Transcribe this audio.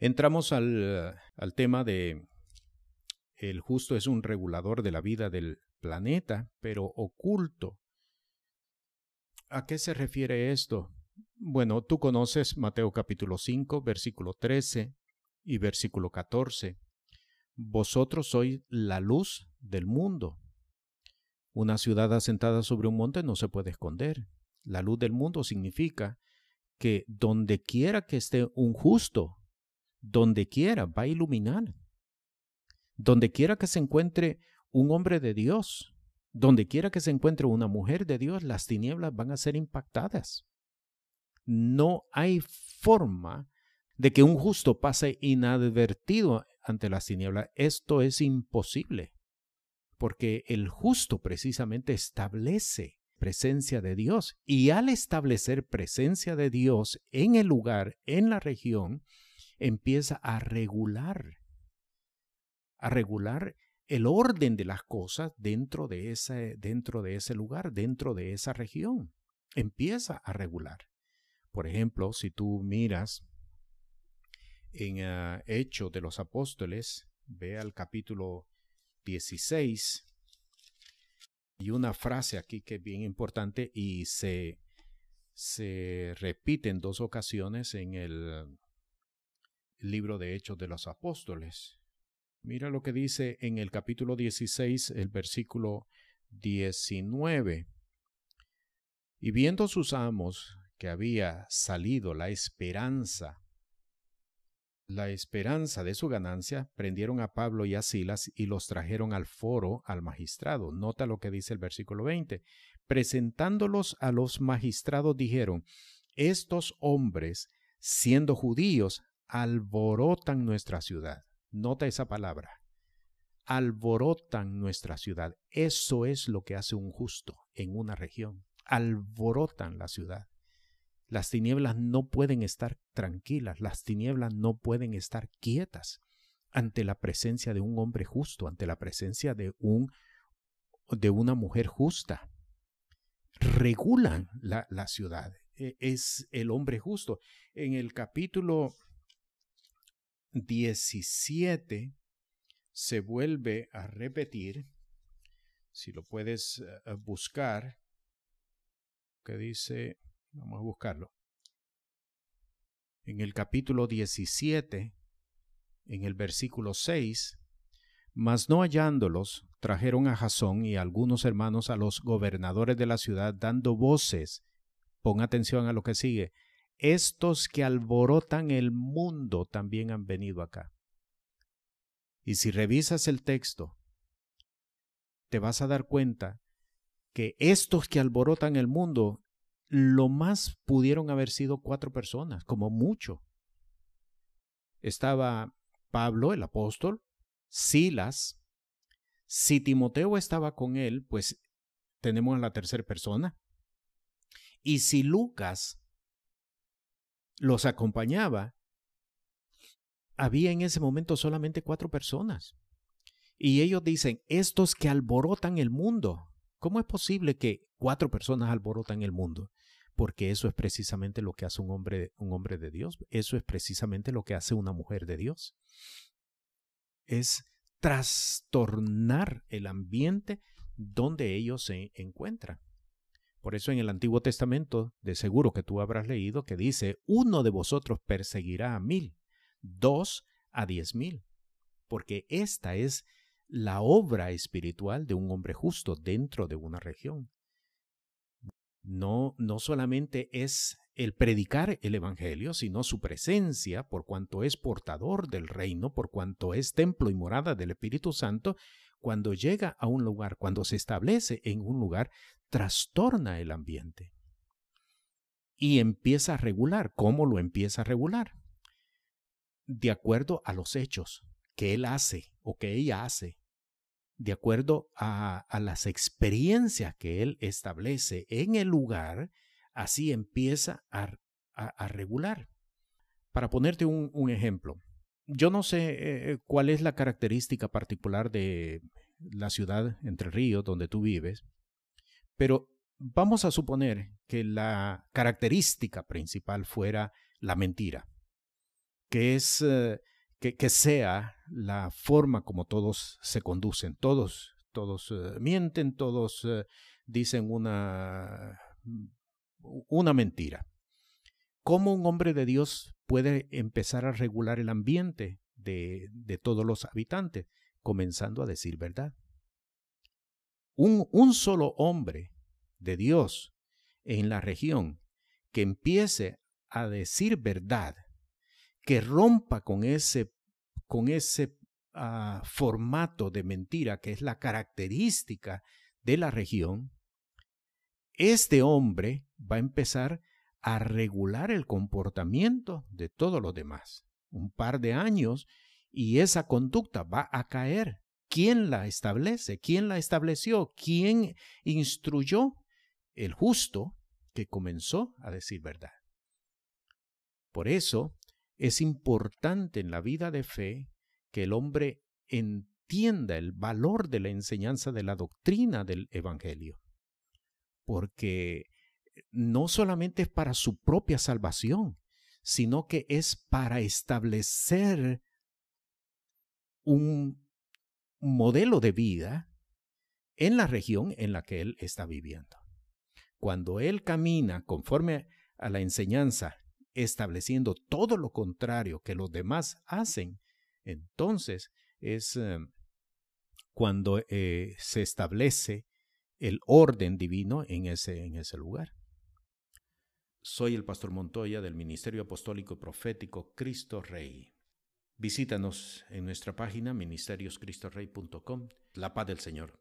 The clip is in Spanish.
Entramos al, tema de el justo es un regulador de la vida del planeta, pero oculto. ¿A qué se refiere esto? Bueno, tú conoces Mateo capítulo 5, versículo 13 y versículo 14. Vosotros sois la luz del mundo. Una ciudad asentada sobre un monte no se puede esconder. La luz del mundo significa que donde quiera que esté un justo, donde quiera va a iluminar. Donde quiera que se encuentre un hombre de Dios, donde quiera que se encuentre una mujer de Dios, las tinieblas van a ser impactadas. No hay forma de que un justo pase inadvertido ante las tinieblas. Esto es imposible, porque el justo precisamente establece presencia de Dios y al establecer presencia de Dios en el lugar, en la región, empieza a regular, a regular el orden de las cosas dentro de ese, dentro de ese lugar, dentro de esa región. Empieza a regular. Por ejemplo, si tú miras en uh, Hechos de los Apóstoles, ve al capítulo 16, y una frase aquí que es bien importante y se, se repite en dos ocasiones en el libro de Hechos de los Apóstoles. Mira lo que dice en el capítulo 16, el versículo 19. Y viendo sus amos que había salido la esperanza, la esperanza de su ganancia, prendieron a Pablo y a Silas y los trajeron al foro al magistrado. Nota lo que dice el versículo 20. Presentándolos a los magistrados dijeron, estos hombres, siendo judíos, alborotan nuestra ciudad. Nota esa palabra. Alborotan nuestra ciudad. Eso es lo que hace un justo en una región. Alborotan la ciudad. Las tinieblas no pueden estar tranquilas, las tinieblas no pueden estar quietas ante la presencia de un hombre justo, ante la presencia de un de una mujer justa. Regulan la, la ciudad. E, es el hombre justo. En el capítulo 17 se vuelve a repetir, si lo puedes eh, buscar, que dice, vamos a buscarlo, en el capítulo 17, en el versículo 6, mas no hallándolos, trajeron a Jasón y algunos hermanos a los gobernadores de la ciudad, dando voces. Pon atención a lo que sigue estos que alborotan el mundo también han venido acá. Y si revisas el texto, te vas a dar cuenta que estos que alborotan el mundo, lo más pudieron haber sido cuatro personas, como mucho. Estaba Pablo, el apóstol, Silas. Si Timoteo estaba con él, pues tenemos a la tercera persona. Y si Lucas los acompañaba, había en ese momento solamente cuatro personas. Y ellos dicen, estos que alborotan el mundo. ¿Cómo es posible que cuatro personas alborotan el mundo? Porque eso es precisamente lo que hace un hombre, un hombre de Dios. Eso es precisamente lo que hace una mujer de Dios. Es trastornar el ambiente donde ellos se encuentran. Por eso en el Antiguo Testamento, de seguro que tú habrás leído, que dice, uno de vosotros perseguirá a mil, dos a diez mil, porque esta es la obra espiritual de un hombre justo dentro de una región. No, no solamente es el predicar el Evangelio, sino su presencia, por cuanto es portador del reino, por cuanto es templo y morada del Espíritu Santo, cuando llega a un lugar, cuando se establece en un lugar, trastorna el ambiente. Y empieza a regular. ¿Cómo lo empieza a regular? De acuerdo a los hechos que él hace o que ella hace, de acuerdo a, las experiencias que él establece en el lugar, así empieza a, regular. Para ponerte un, ejemplo, yo no sé eh, cuál es la característica particular de la ciudad Entre Ríos donde tú vives, pero vamos a suponer que la característica principal fuera la mentira. que es eh, que, sea la forma como todos se conducen. Todos, todos eh, mienten, todos eh, dicen una, una mentira. ¿Cómo un hombre de Dios puede empezar a regular el ambiente de, todos los habitantes? Comenzando a decir verdad. Un, un solo hombre de Dios en la región que empiece a decir verdad que rompa con ese, con ese ah, formato de mentira que es la característica de la región, este hombre va a empezar a regular el comportamiento de todos los demás. Un par de años y esa conducta va a caer. ¿Quién la establece? ¿Quién la estableció? ¿Quién instruyó? El justo que comenzó a decir verdad. Por eso es importante en la vida de fe que el hombre entienda el valor de la enseñanza de la doctrina del Evangelio, porque no solamente es para su propia salvación, sino que es para establecer un modelo de vida en la región en la que él está viviendo. Cuando él camina conforme a la enseñanza estableciendo todo lo contrario que los demás hacen, entonces es eh, cuando eh, se establece el orden divino en ese, en ese lugar. Soy el pastor Montoya del Ministerio Apostólico y Profético Cristo Rey. Visítanos en nuestra página ministerioscristorrey.com. La paz del Señor.